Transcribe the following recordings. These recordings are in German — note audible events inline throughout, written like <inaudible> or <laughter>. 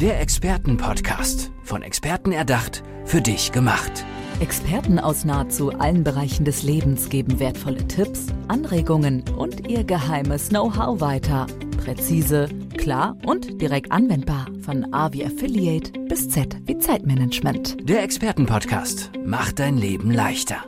Der Expertenpodcast. Von Experten erdacht, für dich gemacht. Experten aus nahezu allen Bereichen des Lebens geben wertvolle Tipps, Anregungen und ihr geheimes Know-how weiter. Präzise, klar und direkt anwendbar. Von A wie Affiliate bis Z wie Zeitmanagement. Der Expertenpodcast macht dein Leben leichter.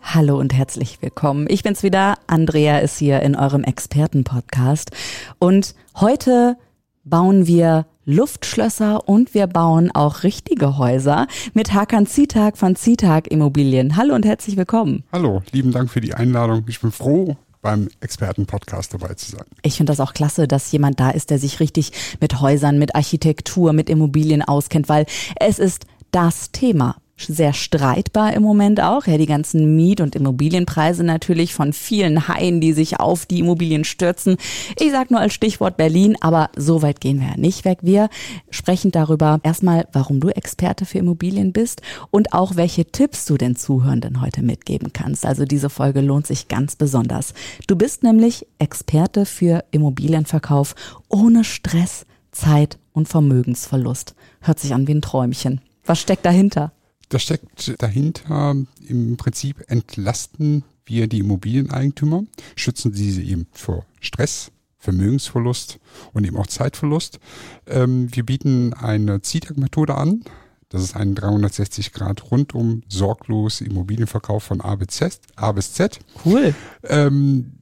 Hallo und herzlich willkommen. Ich bin's wieder. Andrea ist hier in eurem Expertenpodcast. Und heute bauen wir Luftschlösser und wir bauen auch richtige Häuser mit Hakan Zitag von Zitag Immobilien. Hallo und herzlich willkommen. Hallo, lieben Dank für die Einladung. Ich bin froh, beim Expertenpodcast dabei zu sein. Ich finde das auch klasse, dass jemand da ist, der sich richtig mit Häusern, mit Architektur, mit Immobilien auskennt, weil es ist das Thema sehr streitbar im Moment auch. Ja, die ganzen Miet- und Immobilienpreise natürlich von vielen Haien, die sich auf die Immobilien stürzen. Ich sage nur als Stichwort Berlin, aber so weit gehen wir ja nicht weg. Wir sprechen darüber erstmal, warum du Experte für Immobilien bist und auch welche Tipps du den Zuhörenden heute mitgeben kannst. Also diese Folge lohnt sich ganz besonders. Du bist nämlich Experte für Immobilienverkauf ohne Stress, Zeit und Vermögensverlust. Hört sich an wie ein Träumchen. Was steckt dahinter? Da steckt dahinter im Prinzip entlasten wir die Immobilieneigentümer, schützen diese eben vor Stress, Vermögensverlust und eben auch Zeitverlust. Ähm, wir bieten eine ZITAG-Methode an. Das ist ein 360 Grad rundum sorglos Immobilienverkauf von A bis Z. A bis Z. Cool. Ähm,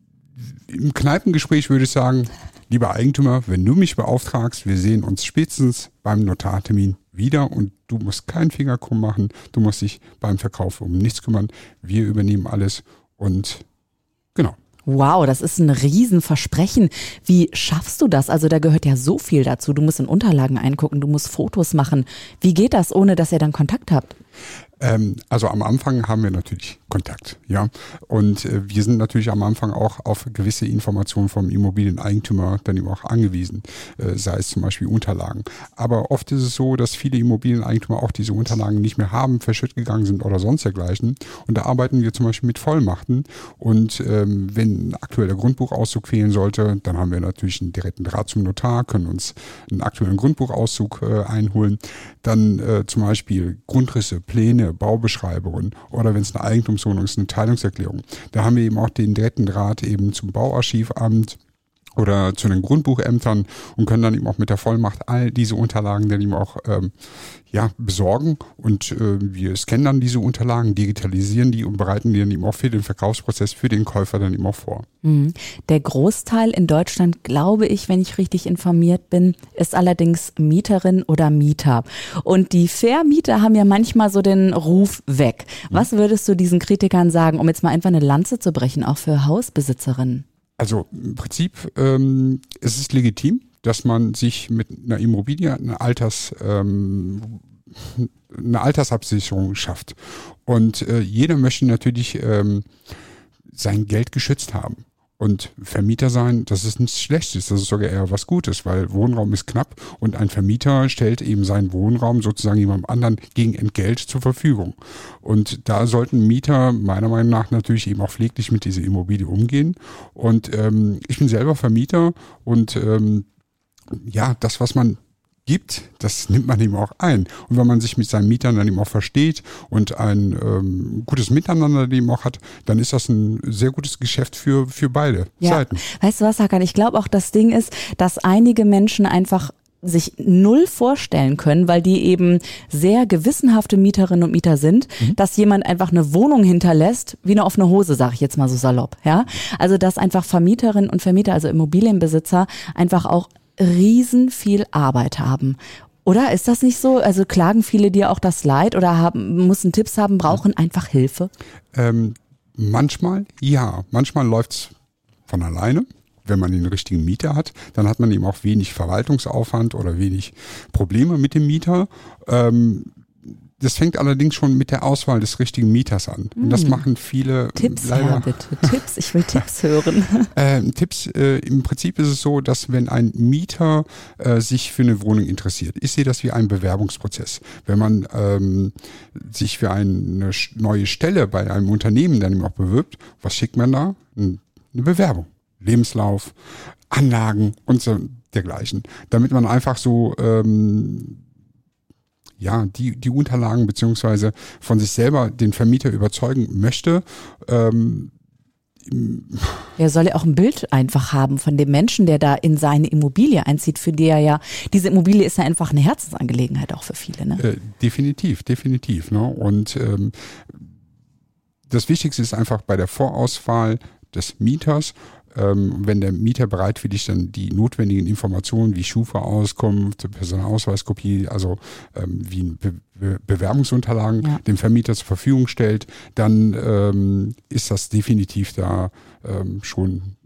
Im Kneipengespräch würde ich sagen, lieber Eigentümer, wenn du mich beauftragst, wir sehen uns spätestens beim Notartermin wieder und du musst keinen Finger krumm machen, du musst dich beim Verkauf um nichts kümmern, wir übernehmen alles und genau. Wow, das ist ein Riesenversprechen. Wie schaffst du das? Also da gehört ja so viel dazu. Du musst in Unterlagen eingucken, du musst Fotos machen. Wie geht das, ohne dass ihr dann Kontakt habt? Ähm, also am Anfang haben wir natürlich Kontakt, ja. Und äh, wir sind natürlich am Anfang auch auf gewisse Informationen vom Immobilieneigentümer dann eben auch angewiesen, äh, sei es zum Beispiel Unterlagen. Aber oft ist es so, dass viele Immobilieneigentümer auch diese Unterlagen nicht mehr haben, verschütt gegangen sind oder sonst dergleichen. Und da arbeiten wir zum Beispiel mit Vollmachten. Und ähm, wenn ein aktueller Grundbuchauszug fehlen sollte, dann haben wir natürlich einen direkten Draht zum Notar, können uns einen aktuellen Grundbuchauszug äh, einholen. Dann äh, zum Beispiel Grundrisse, Pläne, Baubeschreibungen oder wenn es eine Eigentumswohnung ist, eine Teilungserklärung. Da haben wir eben auch den direkten Draht eben zum Bauarchivamt oder zu den Grundbuchämtern und können dann eben auch mit der Vollmacht all diese Unterlagen dann eben auch ähm, ja, besorgen und äh, wir scannen dann diese Unterlagen, digitalisieren die und bereiten die dann eben auch für den Verkaufsprozess für den Käufer dann eben auch vor. Mhm. Der Großteil in Deutschland, glaube ich, wenn ich richtig informiert bin, ist allerdings Mieterin oder Mieter. Und die Vermieter haben ja manchmal so den Ruf weg. Was würdest du diesen Kritikern sagen, um jetzt mal einfach eine Lanze zu brechen, auch für Hausbesitzerinnen? Also im Prinzip ähm, es ist legitim, dass man sich mit einer Immobilie eine Alters ähm, eine Altersabsicherung schafft. Und äh, jeder möchte natürlich ähm, sein Geld geschützt haben. Und Vermieter sein, das ist nichts Schlechtes, das ist sogar eher was Gutes, weil Wohnraum ist knapp und ein Vermieter stellt eben seinen Wohnraum sozusagen jemandem anderen gegen Entgelt zur Verfügung. Und da sollten Mieter meiner Meinung nach natürlich eben auch pfleglich mit dieser Immobilie umgehen. Und ähm, ich bin selber Vermieter und ähm, ja, das, was man gibt, das nimmt man eben auch ein. Und wenn man sich mit seinen Mietern dann eben auch versteht und ein ähm, gutes Miteinander eben auch hat, dann ist das ein sehr gutes Geschäft für, für beide Ja. Seiten. Weißt du was, Hakan? Ich glaube auch, das Ding ist, dass einige Menschen einfach sich null vorstellen können, weil die eben sehr gewissenhafte Mieterinnen und Mieter sind, dass jemand einfach eine Wohnung hinterlässt, wie eine offene Hose, sage ich jetzt mal so salopp, ja? Also dass einfach Vermieterinnen und Vermieter, also Immobilienbesitzer, einfach auch riesen viel Arbeit haben. Oder ist das nicht so? Also klagen viele dir auch das Leid oder haben, müssen Tipps haben, brauchen einfach Hilfe? Ähm, manchmal, ja. Manchmal läuft's von alleine. Wenn man den richtigen Mieter hat, dann hat man eben auch wenig Verwaltungsaufwand oder wenig Probleme mit dem Mieter. Ähm, das fängt allerdings schon mit der Auswahl des richtigen Mieters an. Und das machen viele Hm. Tipps leider. her, bitte. Tipps, ich will Tipps <laughs> hören. Äh, Tipps, äh, im Prinzip ist es so, dass wenn ein Mieter äh, sich für eine Wohnung interessiert, ich sehe das wie einen Bewerbungsprozess. Wenn man ähm, sich für eine neue Stelle bei einem Unternehmen dann eben auch bewirbt, was schickt man da? Ein- Eine Bewerbung. Lebenslauf, Anlagen und so dergleichen. Damit man einfach so ähm, ja, die, die Unterlagen beziehungsweise von sich selber den Vermieter überzeugen möchte. Ähm, er soll ja auch ein Bild einfach haben von dem Menschen, der da in seine Immobilie einzieht, für die er ja, diese Immobilie ist ja einfach eine Herzensangelegenheit auch für viele. Ne? Äh, definitiv, definitiv. Ne? Und ähm, das Wichtigste ist einfach bei der Vorauswahl des Mieters ähm, wenn der Mieter bereitwillig dann die notwendigen Informationen wie Schufa-Auskunft, Personalausweiskopie, also ähm, wie Be Be Bewerbungsunterlagen ja. dem Vermieter zur Verfügung stellt, dann ähm, ist das definitiv da ähm, schon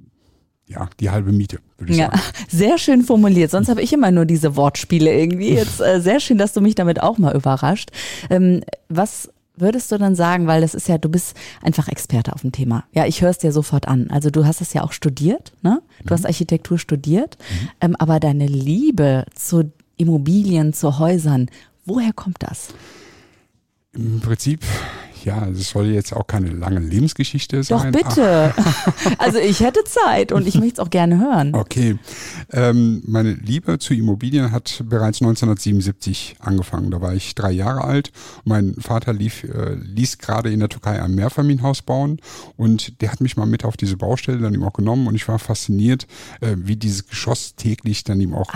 ja, die halbe Miete, würde ich ja, sagen. <laughs> Sehr schön formuliert. Sonst habe ich immer nur diese Wortspiele irgendwie. <laughs> Jetzt äh, sehr schön, dass du mich damit auch mal überrascht. Ähm, was würdest du dann sagen, weil das ist ja, du bist einfach Experte auf dem Thema. Ja, ich höre es dir sofort an. Also du hast es ja auch studiert, ne? Du mhm. hast Architektur studiert, mhm. ähm, aber deine Liebe zu Immobilien, zu Häusern, woher kommt das? Im Prinzip ja, es soll jetzt auch keine lange Lebensgeschichte sein. Doch bitte. also ich hätte Zeit und ich möchte es auch gerne hören. Okay. Ähm, meine Liebe zu Immobilien hat bereits 1977 angefangen. Da war ich drei Jahre alt. Mein Vater lief, äh, ließ gerade in der Türkei ein Mehrfamilienhaus bauen und der hat mich mal mit auf diese Baustelle dann eben auch genommen und ich war fasziniert, äh, wie dieses Geschoss täglich dann eben auch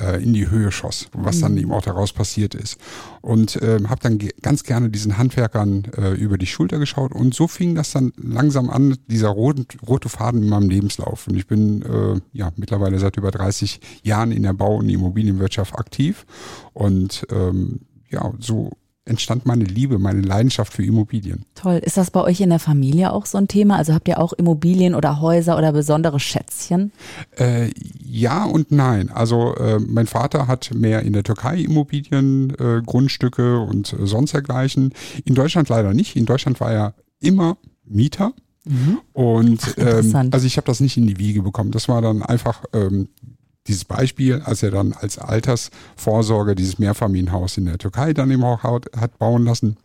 äh, in die Höhe schoss, was mhm. dann eben auch daraus passiert ist. Und äh, habe dann ganz gerne diesen Handwerkern äh, über die Schulter geschaut und so fing das dann langsam an, dieser rote, rote Faden in meinem Lebenslauf. Und ich bin äh, ja mittlerweile seit über 30 Jahren in der Bau- und Immobilienwirtschaft aktiv und ähm, ja, so entstand meine Liebe, meine Leidenschaft für Immobilien. Toll. Ist das bei euch in der Familie auch so ein Thema? Also habt ihr auch Immobilien oder Häuser oder besondere Schätzchen? Äh, ja und nein. Also äh, mein Vater hat mehr in der Türkei Immobilien, äh, Grundstücke und sonst dergleichen. In Deutschland leider nicht. In Deutschland war er immer Mieter. Mhm. Und Ach, ähm, also ich habe das nicht in die Wiege bekommen. Das war dann einfach ähm, dieses Beispiel, als er dann als Altersvorsorge dieses Mehrfamilienhaus in der Türkei dann eben auch hat bauen lassen.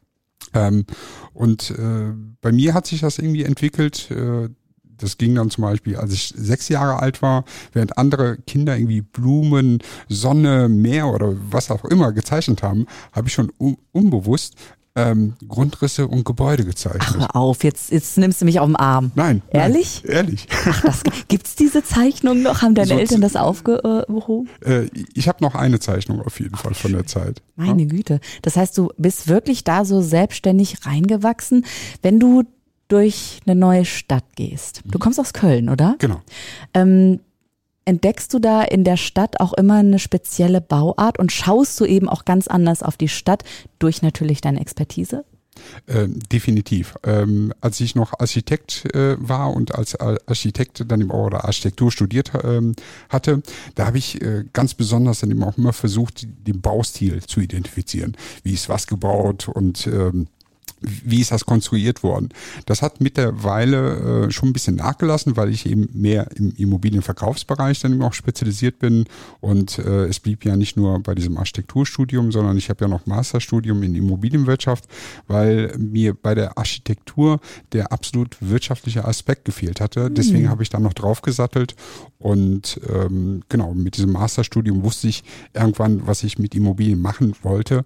Ähm, und äh, bei mir hat sich das irgendwie entwickelt. Äh, das ging dann zum Beispiel, als ich sechs Jahre alt war, während andere Kinder irgendwie Blumen, Sonne, Meer oder was auch immer gezeichnet haben, habe ich schon un unbewusst ähm, Grundrisse und Gebäude gezeichnet. Ach, hör auf, jetzt, jetzt nimmst du mich auf den Arm. Nein. Ehrlich? Nein, ehrlich. Das, gibt's diese Zeichnung noch? Haben deine Eltern das aufgehoben? Äh, ich habe noch eine Zeichnung auf jeden Fall von der Zeit. Meine ja? Güte. Das heißt, du bist wirklich da so selbstständig reingewachsen. Wenn du durch eine neue Stadt gehst. Du mhm. kommst aus Köln, oder? Genau. Ähm, Entdeckst du da in der Stadt auch immer eine spezielle Bauart und schaust du eben auch ganz anders auf die Stadt durch natürlich deine Expertise? Ähm, definitiv. Ähm, als ich noch Architekt äh, war und als Architekt dann im oder Architektur studiert ähm, hatte, da habe ich äh, ganz besonders dann eben auch immer versucht, den Baustil zu identifizieren. Wie ist was gebaut und ähm, wie ist das konstruiert worden? Das hat mittlerweile äh, schon ein bisschen nachgelassen, weil ich eben mehr im Immobilienverkaufsbereich dann eben auch spezialisiert bin. Und äh, es blieb ja nicht nur bei diesem Architekturstudium, sondern ich habe ja noch Masterstudium in Immobilienwirtschaft, weil mir bei der Architektur der absolut wirtschaftliche Aspekt gefehlt hatte. Mhm. Deswegen habe ich dann noch draufgesattelt. Und ähm, genau, mit diesem Masterstudium wusste ich irgendwann, was ich mit Immobilien machen wollte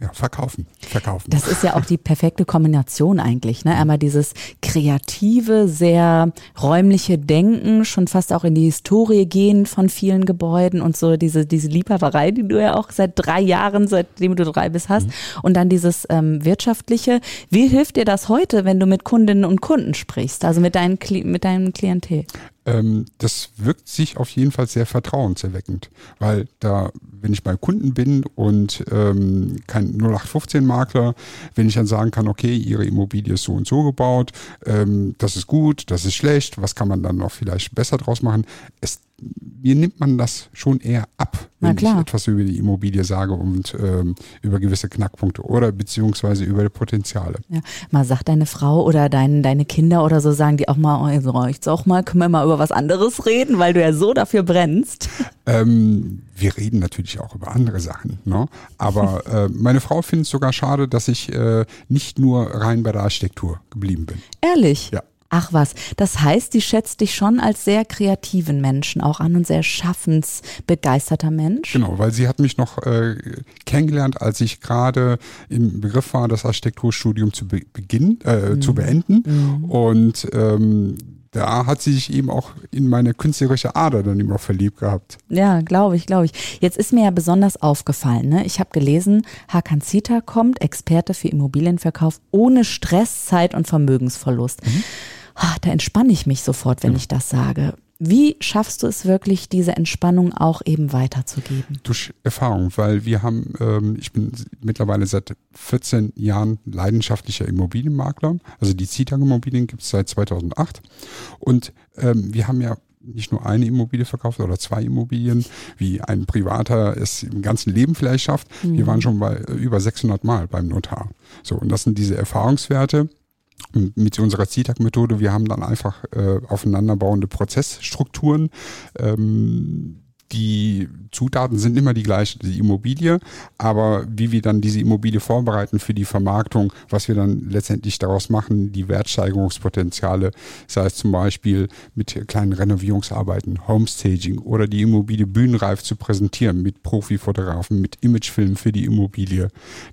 ja, verkaufen, verkaufen. Das ist ja auch die perfekte Kombination eigentlich. Ne? Einmal dieses kreative, sehr räumliche Denken, schon fast auch in die Historie gehen von vielen Gebäuden und so diese, diese Liebhaberei, die du ja auch seit drei Jahren, seitdem du drei bist, hast. Mhm. Und dann dieses ähm, wirtschaftliche. Wie hilft dir das heute, wenn du mit Kundinnen und Kunden sprichst, also mit, deinen, mit deinem Klientel? Ähm, das wirkt sich auf jeden Fall sehr vertrauenserweckend, weil da, wenn ich bei Kunden bin und ähm, kein 0815-Makler, wenn ich dann sagen kann, okay, Ihre Immobilie ist so und so gebaut, ähm, das ist gut, das ist schlecht, was kann man dann noch vielleicht besser draus machen? Es mir nimmt man das schon eher ab, wenn ich etwas über die Immobilie sage und ähm, über gewisse Knackpunkte oder beziehungsweise über die Potenziale. Ja, mal sagt deine Frau oder dein, deine Kinder oder so, sagen die auch mal, oh, jetzt reicht's auch mal, können wir mal über was anderes reden, weil du ja so dafür brennst. <laughs> Ähm, wir reden natürlich auch über andere Sachen, ne? aber <laughs> äh, meine Frau findet es sogar schade, dass ich äh, nicht nur rein bei der Architektur geblieben bin. Ehrlich? Ja. Ach was, das heißt, die schätzt dich schon als sehr kreativen Menschen auch an und sehr schaffensbegeisterter Mensch. Genau, weil sie hat mich noch äh, kennengelernt, als ich gerade im Begriff war, das Architekturstudium zu be beginnen, äh, mhm. zu beenden. Mhm. Und ähm, da hat sie sich eben auch in meine künstlerische Ader dann immer verliebt gehabt. Ja, glaube ich, glaube ich. Jetzt ist mir ja besonders aufgefallen, ne? ich habe gelesen, Hakan Zita kommt, Experte für Immobilienverkauf ohne Stress, Zeit und Vermögensverlust. Mhm. Ah, da entspanne ich mich sofort, wenn ich das sage. Wie schaffst du es wirklich, diese Entspannung auch eben weiterzugeben? Durch Erfahrung, weil wir haben, ähm, ich bin mittlerweile seit 14 Jahren leidenschaftlicher Immobilienmakler. Also die Zitag Immobilien gibt es seit 2008. Und ähm, wir haben ja nicht nur eine Immobilie verkauft oder zwei Immobilien, wie ein Privater es im ganzen Leben vielleicht schafft. Mhm. Wir waren schon bei äh, über 600 Mal beim Notar. So, und das sind diese Erfahrungswerte mit unserer CTAG-Methode, wir haben dann einfach äh, aufeinanderbauende Prozessstrukturen. Ähm, die Zutaten sind immer die gleichen, die Immobilie, aber wie wir dann diese Immobilie vorbereiten für die Vermarktung, was wir dann letztendlich daraus machen, die Wertsteigerungspotenziale, sei es zum Beispiel mit kleinen Renovierungsarbeiten, Homestaging oder die Immobilie bühnenreif zu präsentieren mit Profifotografen, mit Imagefilmen für die Immobilie,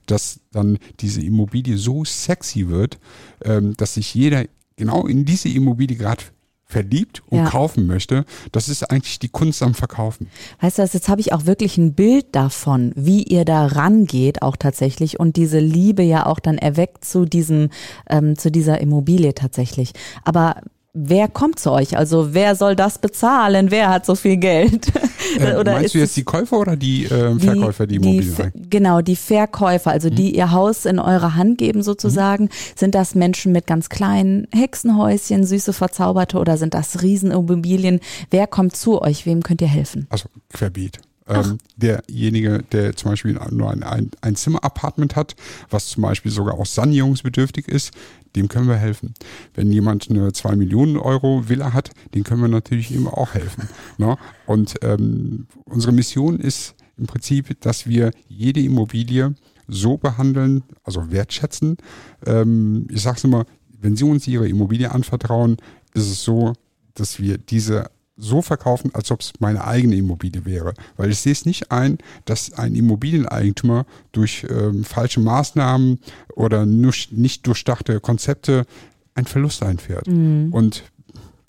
dass dann diese Immobilie so sexy wird, ähm, dass sich jeder genau in diese Immobilie gerade verliebt und ja. kaufen möchte, das ist eigentlich die Kunst am Verkaufen. Weißt du, jetzt habe ich auch wirklich ein Bild davon, wie ihr da rangeht, auch tatsächlich und diese Liebe ja auch dann erweckt zu diesem, ähm, zu dieser Immobilie tatsächlich. Aber wer kommt zu euch? Also wer soll das bezahlen? Wer hat so viel Geld? <laughs> Äh, oder meinst du jetzt die Käufer oder die äh, Verkäufer, die, die Immobilien? Die, genau, die Verkäufer, also mhm. die ihr Haus in eure Hand geben sozusagen. Mhm. Sind das Menschen mit ganz kleinen Hexenhäuschen, süße Verzauberte oder sind das Riesenimmobilien? Wer kommt zu euch? Wem könnt ihr helfen? Also querbeet. Ähm, derjenige, der zum Beispiel nur ein, ein, ein Zimmer-Apartment hat, was zum Beispiel sogar auch sanierungsbedürftig ist, dem können wir helfen. Wenn jemand eine 2 Millionen Euro Villa hat, den können wir natürlich ihm auch helfen. <laughs> Ne? Und ähm, unsere Mission ist im Prinzip, dass wir jede Immobilie so behandeln, also wertschätzen. Ähm, ich sage es immer, wenn Sie uns Ihre Immobilie anvertrauen, ist es so, dass wir diese so verkaufen, als ob es meine eigene Immobilie wäre. Weil ich sehe es nicht ein, dass ein Immobilieneigentümer durch ähm, falsche Maßnahmen oder nicht durchdachte Konzepte einen Verlust einfährt. Mhm. Und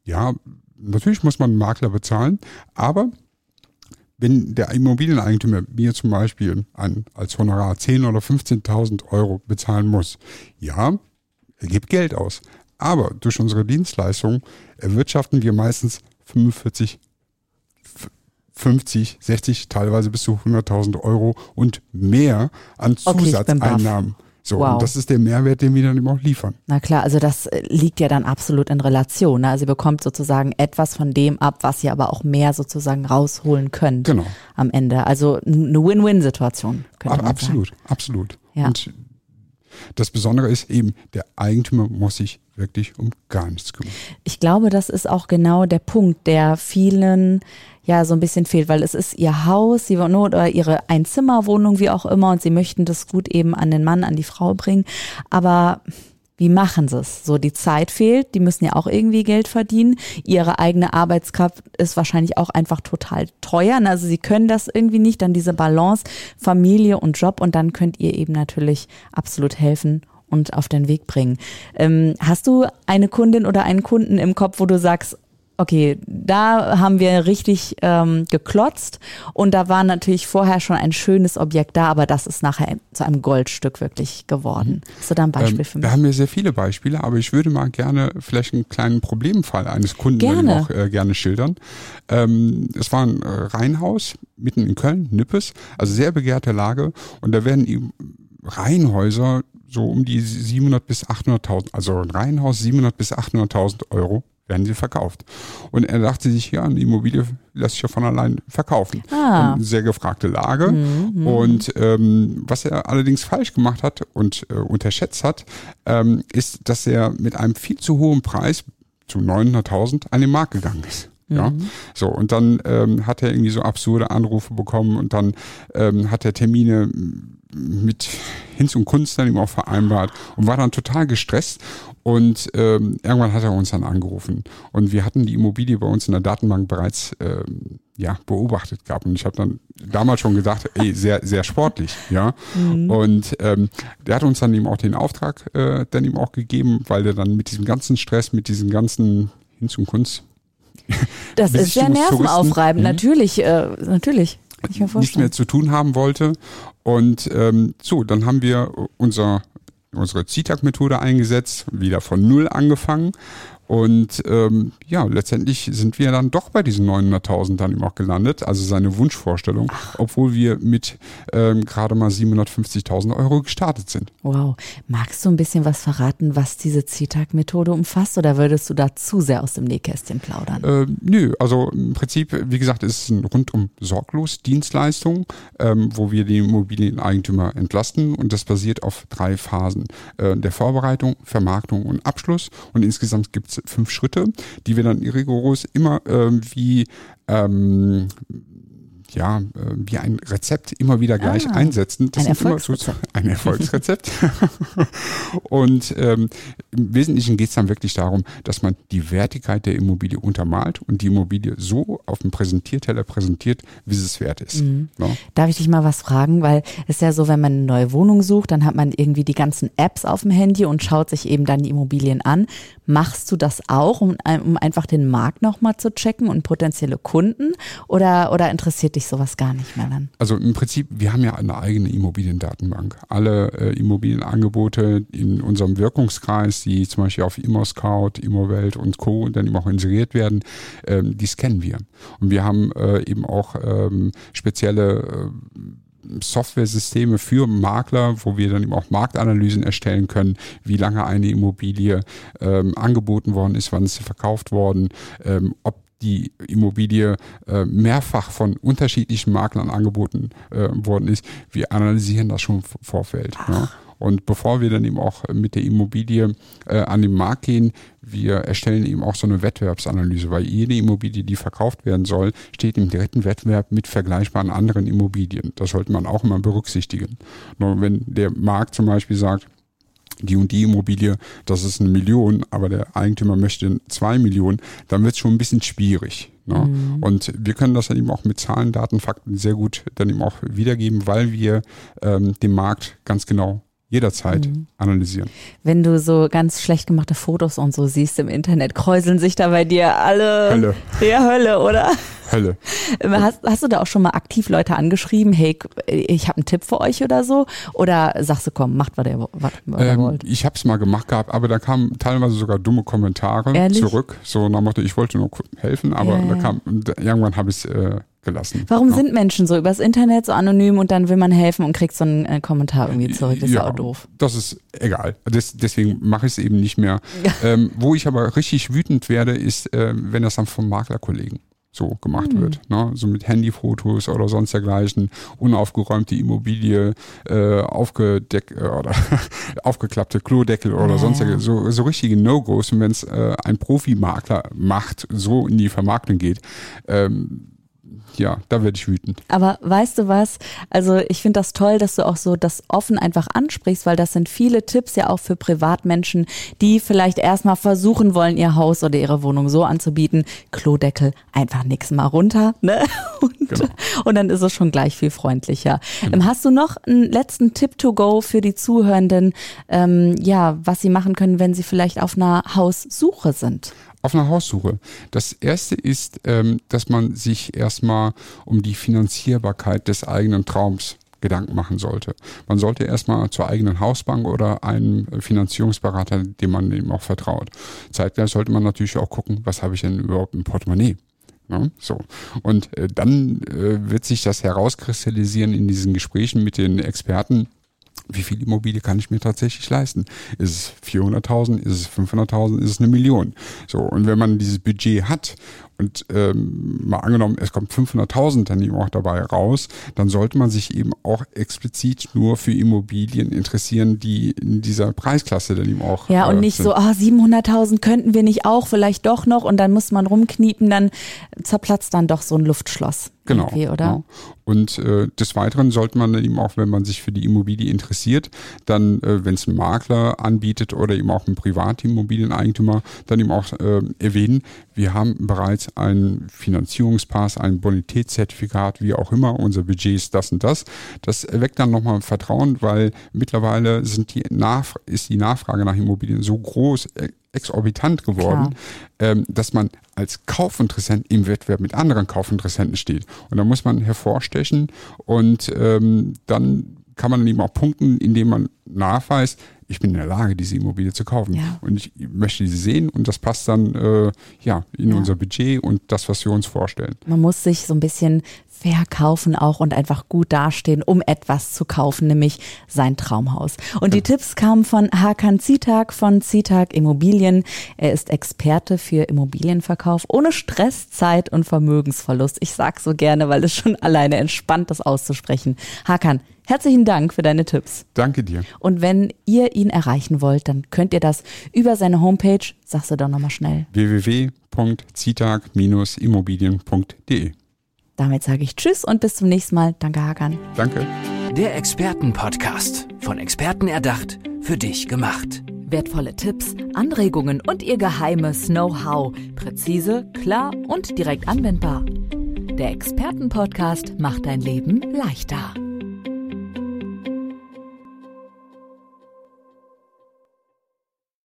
ja, natürlich muss man einen Makler bezahlen, aber wenn der Immobilieneigentümer mir zum Beispiel ein, als Honorar 10.000 oder 15.000 Euro bezahlen muss, ja, er gibt Geld aus. Aber durch unsere Dienstleistung erwirtschaften wir meistens 45, 50, 60, teilweise bis zu 100.000 Euro und mehr an Zusatzeinnahmen. Okay, so, wow. und das ist der Mehrwert, den wir dann eben auch liefern. Na klar, also das äh, liegt ja dann absolut in Relation. Ne? Also ihr bekommt sozusagen etwas von dem ab, was ihr aber auch mehr sozusagen rausholen könnt genau. am Ende. Also eine Win-Win-Situation. Absolut, sagen. absolut. Ja. Und das Besondere ist eben, der Eigentümer muss sich wirklich um gar nichts kümmern. Ich glaube, das ist auch genau der Punkt, der vielen ja so ein bisschen fehlt, weil es ist ihr Haus, sie oder ihre Einzimmerwohnung, wie auch immer, und sie möchten das gut eben an den Mann, an die Frau bringen. Aber wie machen sie es? So, die Zeit fehlt, die müssen ja auch irgendwie Geld verdienen. Ihre eigene Arbeitskraft ist wahrscheinlich auch einfach total teuer. Also sie können das irgendwie nicht, dann diese Balance, Familie und Job und dann könnt ihr eben natürlich absolut helfen und auf den Weg bringen. Ähm, hast du eine Kundin oder einen Kunden im Kopf, wo du sagst, okay, da haben wir richtig ähm, geklotzt und da war natürlich vorher schon ein schönes Objekt da, aber das ist nachher zu einem Goldstück wirklich geworden. Mhm. Hast du da ein Beispiel ähm, für mich? Da haben wir sehr viele Beispiele, aber ich würde mal gerne vielleicht einen kleinen Problemfall eines Kunden gerne. auch äh, gerne schildern. Ähm, es war ein äh, Reihenhaus mitten in Köln, Nippes, also sehr begehrte Lage und da werden Reihenhäuser so um die 700 bis 800.000, also ein Reihenhaus 700 bis 800.000 Euro werden sie verkauft. Und er dachte sich, ja, eine Immobilie lässt sich ja von allein verkaufen. Ah. Eine sehr gefragte Lage. Mhm. Und ähm, was er allerdings falsch gemacht hat und äh, unterschätzt hat, ähm, ist, dass er mit einem viel zu hohen Preis zu 900.000 an den Markt gegangen ist. Ja, so und dann ähm, hat er irgendwie so absurde Anrufe bekommen und dann ähm, hat er Termine mit Hinz und Kunst dann eben auch vereinbart und war dann total gestresst und ähm, irgendwann hat er uns dann angerufen und wir hatten die Immobilie bei uns in der Datenbank bereits ähm, ja beobachtet gehabt und ich habe dann damals schon gedacht, ey sehr sehr sportlich, ja? Mhm. und ähm, der hat uns dann eben auch den Auftrag äh, dann eben auch gegeben, weil der dann mit diesem ganzen Stress, mit diesen ganzen Hinz und Kunst das ist sehr nervenaufreibend, mhm. natürlich, äh, natürlich. Nicht mehr zu tun haben wollte. Und ähm, so, dann haben wir unser, unsere CITAG-Methode eingesetzt, wieder von Null angefangen und ähm, ja, letztendlich sind wir dann doch bei diesen 900.000 dann eben auch gelandet, also seine Wunschvorstellung, obwohl wir mit ähm, gerade mal 750.000 Euro gestartet sind. Wow. Magst du ein bisschen was verraten, was diese CTAG-Methode umfasst oder würdest du da zu sehr aus dem Nähkästchen plaudern? Äh, nö, also im Prinzip, wie gesagt, ist es ein rundum sorglos Dienstleistung, ähm, wo wir die Immobilieneigentümer entlasten und das basiert auf drei Phasen. Äh, der Vorbereitung, Vermarktung und Abschluss und insgesamt gibt es fünf Schritte, die wir dann rigoros immer äh, wie ähm, ja, äh, wie ein Rezept immer wieder gleich ah, einsetzen. Das ein Erfolgsrezept. So, <laughs> ein Erfolgsrezept. <laughs> und ähm, im Wesentlichen geht es dann wirklich darum, dass man die Wertigkeit der Immobilie untermalt und die Immobilie so auf dem Präsentierteller präsentiert, wie sie es wert ist. Mhm. Ja. Darf ich dich mal was fragen? Weil es ist ja so, wenn man eine neue Wohnung sucht, dann hat man irgendwie die ganzen Apps auf dem Handy und schaut sich eben dann die Immobilien an. Machst du das auch, um, um einfach den Markt nochmal zu checken und potenzielle Kunden? Oder, oder interessiert dich sowas gar nicht mehr dann? Also im Prinzip, wir haben ja eine eigene Immobiliendatenbank. Alle äh, Immobilienangebote in unserem Wirkungskreis, die zum Beispiel auf ImmoScout, Immowelt und Co. dann eben auch inseriert werden, ähm, die scannen wir. Und wir haben äh, eben auch ähm, spezielle äh, Software-Systeme für Makler, wo wir dann eben auch Marktanalysen erstellen können, wie lange eine Immobilie ähm, angeboten worden ist, wann ist sie verkauft worden, ähm, ob die Immobilie äh, mehrfach von unterschiedlichen Maklern angeboten äh, worden ist. Wir analysieren das schon im Vorfeld. Ne? Und bevor wir dann eben auch mit der Immobilie äh, an den Markt gehen, wir erstellen eben auch so eine Wettbewerbsanalyse, weil jede Immobilie, die verkauft werden soll, steht im direkten Wettbewerb mit vergleichbaren anderen Immobilien. Das sollte man auch immer berücksichtigen. Nur wenn der Markt zum Beispiel sagt, die und die Immobilie, das ist eine Million, aber der Eigentümer möchte zwei Millionen, dann wird es schon ein bisschen schwierig. Ne? Mhm. Und wir können das dann eben auch mit Zahlen, Daten, Fakten sehr gut dann eben auch wiedergeben, weil wir ähm, den Markt ganz genau jederzeit mhm. analysieren. Wenn du so ganz schlecht gemachte Fotos und so siehst im Internet, kräuseln sich da bei dir alle. Hölle. Ja, Hölle, oder? Hölle. <laughs> Hast, hast du da auch schon mal aktiv Leute angeschrieben, hey, ich habe einen Tipp für euch oder so? Oder sagst du, komm, macht, was ihr, was, ähm, wollt? Ich habe es mal gemacht gehabt, aber da kamen teilweise sogar dumme Kommentare Ehrlich? zurück. So nach Motto, ich wollte nur helfen, aber ja, da kam, irgendwann habe ich es äh, gelassen. Warum ja. sind Menschen so übers Internet so anonym und dann will man helfen und kriegt so einen äh, Kommentar irgendwie zurück? Das ja, ist ja auch doof. Das ist egal. Das, deswegen mache ich es eben nicht mehr. Ja. Ähm, wo ich aber richtig wütend werde, ist, äh, wenn das dann vom Maklerkollegen so gemacht mhm. wird. Ne? So mit Handyfotos oder sonst dergleichen, unaufgeräumte Immobilie, äh, aufgedeckt äh, oder <laughs> aufgeklappte Klodeckel oder ja, sonst so, so richtige No-Gos. Und wenn es äh, ein Profimakler macht, so in die Vermarktung geht, ähm, ja, da werde ich wütend. Aber weißt du was? Also ich finde das toll, dass du auch so das offen einfach ansprichst, weil das sind viele Tipps ja auch für Privatmenschen, die vielleicht erstmal versuchen wollen, ihr Haus oder ihre Wohnung so anzubieten. Klodeckel, einfach nix mal runter, ne? <laughs> Und, genau. und dann ist es schon gleich viel freundlicher. Genau. Hast du noch einen letzten Tipp to go für die Zuhörenden, ähm, ja, was sie machen können, wenn sie vielleicht auf einer Haussuche sind? Auf einer Haussuche. Das erste ist, ähm, dass man sich erstmal um die Finanzierbarkeit des eigenen Traums Gedanken machen sollte. Man sollte erstmal zur eigenen Hausbank oder einem Finanzierungsberater, dem man eben auch vertraut. Zeitgleich sollte man natürlich auch gucken, was habe ich denn überhaupt im Portemonnaie? Ja, so. Und äh, dann äh, wird sich das herauskristallisieren in diesen Gesprächen mit den Experten, wie viel Immobilie kann ich mir tatsächlich leisten? Ist es 400.000? Ist es 500.000? Ist es eine Million? So. Und wenn man dieses Budget hat und ähm, mal angenommen, es kommt 500.000 dann eben auch dabei raus, dann sollte man sich eben auch explizit nur für Immobilien interessieren, die in dieser Preisklasse dann eben auch. Ja, und äh, nicht sind. so, ah, 700.000 könnten wir nicht auch, vielleicht doch noch und dann muss man rumkniepen, dann zerplatzt dann doch so ein Luftschloss. Genau. irgendwie, Oder? genau. Und äh, des Weiteren sollte man dann eben auch, wenn man sich für die Immobilie interessiert, dann, äh, wenn es ein Makler anbietet oder eben auch ein Privatimmobilieneigentümer, dann eben auch äh, erwähnen, wir haben bereits einen Finanzierungspass, ein Bonitätszertifikat, wie auch immer, unser Budget ist das und das. Das erweckt dann nochmal Vertrauen, weil mittlerweile sind die Nachf ist die Nachfrage nach Immobilien so groß, äh, exorbitant geworden, ähm, dass man als Kaufinteressent im Wettbewerb mit anderen Kaufinteressenten steht. Und da muss man hervorstechen und ähm, dann kann man eben auch punkten, indem man nachweist, ich bin in der Lage, diese Immobilie zu kaufen. Ja. Und ich möchte sie sehen und das passt dann äh, ja in Ja. unser Budget und das, was wir uns vorstellen. Man muss sich so ein bisschen verkaufen auch und einfach gut dastehen, um etwas zu kaufen, nämlich sein Traumhaus. Und die Tipps kamen von Hakan Zitak von Zitak Immobilien. Er ist Experte für Immobilienverkauf ohne Stress, Zeit und Vermögensverlust. Ich sag so gerne, weil es schon alleine entspannt, das auszusprechen. Hakan, herzlichen Dank für deine Tipps. Danke dir. Und wenn ihr ihn erreichen wollt, dann könnt ihr das über seine Homepage, sagst du doch nochmal schnell. www.zitag-immobilien.de Damit sage ich Tschüss und bis zum nächsten Mal. Danke, Hakan. Danke. Der Expertenpodcast. Von Experten erdacht, für dich gemacht. Wertvolle Tipps, Anregungen und ihr geheimes Know-how. Präzise, klar und direkt anwendbar. Der Expertenpodcast macht dein Leben leichter.